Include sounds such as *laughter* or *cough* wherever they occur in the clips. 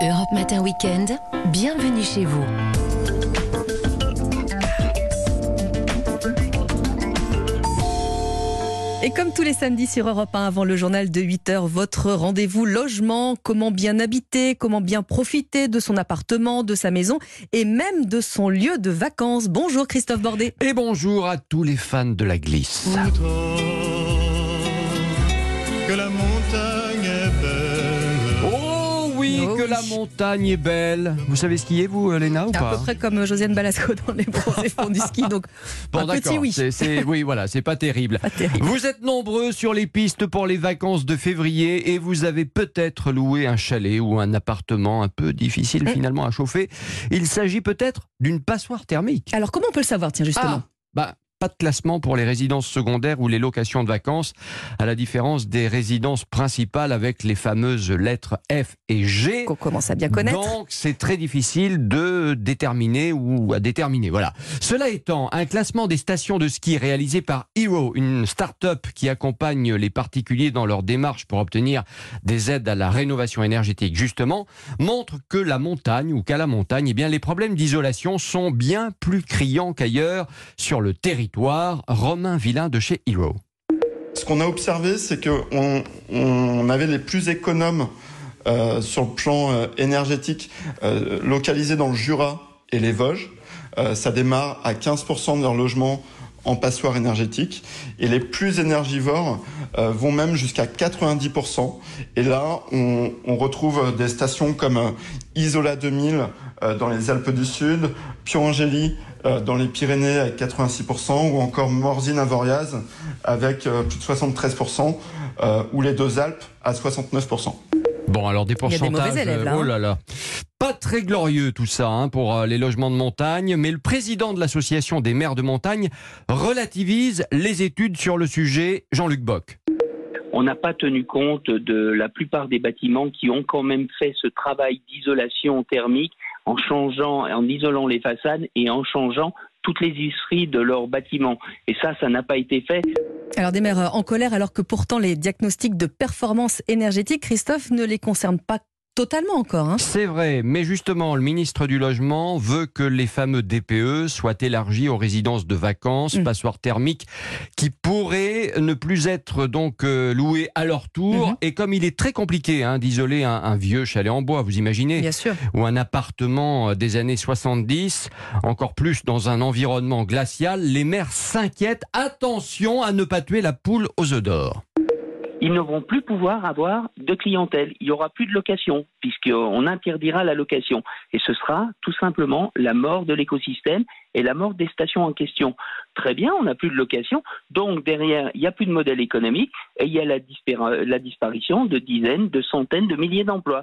Europe Matin Weekend, bienvenue chez vous. Et comme tous les samedis sur Europe 1 avant le journal de 8h, votre rendez-vous logement, comment bien habiter, comment bien profiter de son appartement, de sa maison et même de son lieu de vacances. Bonjour Christophe Bordet. Et bonjour à tous les fans de la glisse. que la montagne est belle. Vous savez skier, vous, euh, Léna, ou À pas peu près comme Josiane Balasco dans les bronzés *laughs* fonds du ski. Donc, Bon, un petit d'accord. oui. C'est- oui, voilà, c'est pas terrible. Pas terrible. Vous êtes nombreux sur les pistes pour les vacances de février et vous avez peut-être loué un chalet ou un appartement un peu difficile Mm. finalement à chauffer. Il s'agit peut-être d'une passoire thermique. Alors, comment on peut le savoir, tiens, justement? Ah, bah, pas de classement pour les résidences secondaires ou les locations de vacances, à la différence des résidences principales avec les fameuses lettres F et G. Qu'on commence à bien connaître. Donc c'est très difficile de déterminer ou à déterminer. Voilà. Cela étant, un classement des stations de ski réalisé par Hero, une start-up qui accompagne les particuliers dans leur démarche pour obtenir des aides à la rénovation énergétique, justement, montre que la montagne ou qu'à la montagne, eh bien les problèmes d'isolation sont bien plus criants qu'ailleurs sur le territoire. Romain Villain de chez Hero. Ce qu'on a observé, c'est qu'on on avait les plus économes euh, sur le plan euh, énergétique euh, localisés dans le Jura et les Vosges. Ça démarre à 15% de leur logement en passoire énergétique et les plus énergivores euh, vont même jusqu'à 90%. Et là, on, on retrouve des stations comme euh, Isola 2000 euh, dans les Alpes du Sud, Piorangeli euh, dans les Pyrénées avec 86% ou encore Morzine Avoriaz avec plus de 73% euh, ou les deux Alpes à 69%. Bon, alors des y a des mauvais pourcentages. élèves, là, euh, oh hein. là là. Très glorieux tout ça hein, pour euh, les logements de montagne, mais le président de l'association des maires de montagne relativise les études sur le sujet, Jean-Luc Bock. on n'a pas tenu compte de la plupart des bâtiments qui ont quand même fait ce travail d'isolation thermique en changeant, en isolant les façades et en changeant toutes les isseries de leurs bâtiments. Et ça, ça n'a pas été fait. Alors, des maires en colère, alors que pourtant les diagnostics de performance énergétique, Christophe, ne les concernent pas totalement encore. hein. C'est vrai, mais justement, le ministre du Logement veut que les fameux DPE soient élargis aux résidences de vacances, Mm. passoires thermiques, qui pourraient ne plus être donc euh, louées à leur tour. Mhm. Et comme il est très compliqué hein, d'isoler un, un vieux chalet en bois, vous imaginez Bien sûr. ou un appartement euh, des années 70, encore plus dans un environnement glacial, les maires s'inquiètent. Attention à ne pas tuer la poule aux œufs d'or. Ils ne vont plus pouvoir avoir de clientèle. Il n'y aura plus de location, puisqu'on interdira la location. Et ce sera tout simplement la mort de l'écosystème et la mort des stations en question. Très bien, on n'a plus de location, donc derrière, il n'y a plus de modèle économique et il y a la, dispara- la disparition de dizaines, de centaines de milliers d'emplois.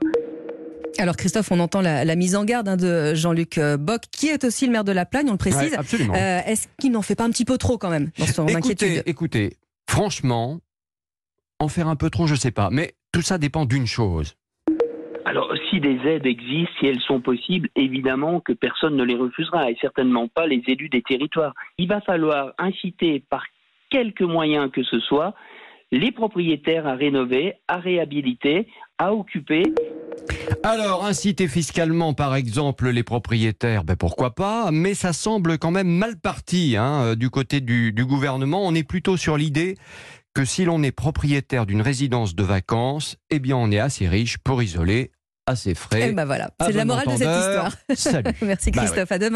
Alors, Christophe, on entend la, la mise en garde hein, de Jean-Luc euh, Bock, qui est aussi le maire de La Plagne, on le précise. Ouais, absolument. Euh, Est-ce qu'il n'en fait pas un petit peu trop quand même dans son écoutez, inquiétude? écoutez, franchement, en faire un peu trop, je sais pas, mais tout ça dépend d'une chose. Alors, si des aides existent, si elles sont possibles, évidemment que personne ne les refusera, et certainement pas les élus des territoires. Il va falloir inciter par quelque moyen que ce soit les propriétaires à rénover, à réhabiliter, à occuper. Alors, inciter fiscalement, par exemple, les propriétaires, ben pourquoi pas, mais ça semble quand même mal parti hein, euh, du côté du, du gouvernement. On est plutôt sur l'idée que si l'on est propriétaire d'une résidence de vacances, eh bien on est assez riche pour isoler à ses frais. Eh ben voilà, c'est de la morale de cette histoire. Salut. *laughs* Merci Bah ouais. Christophe, à demain.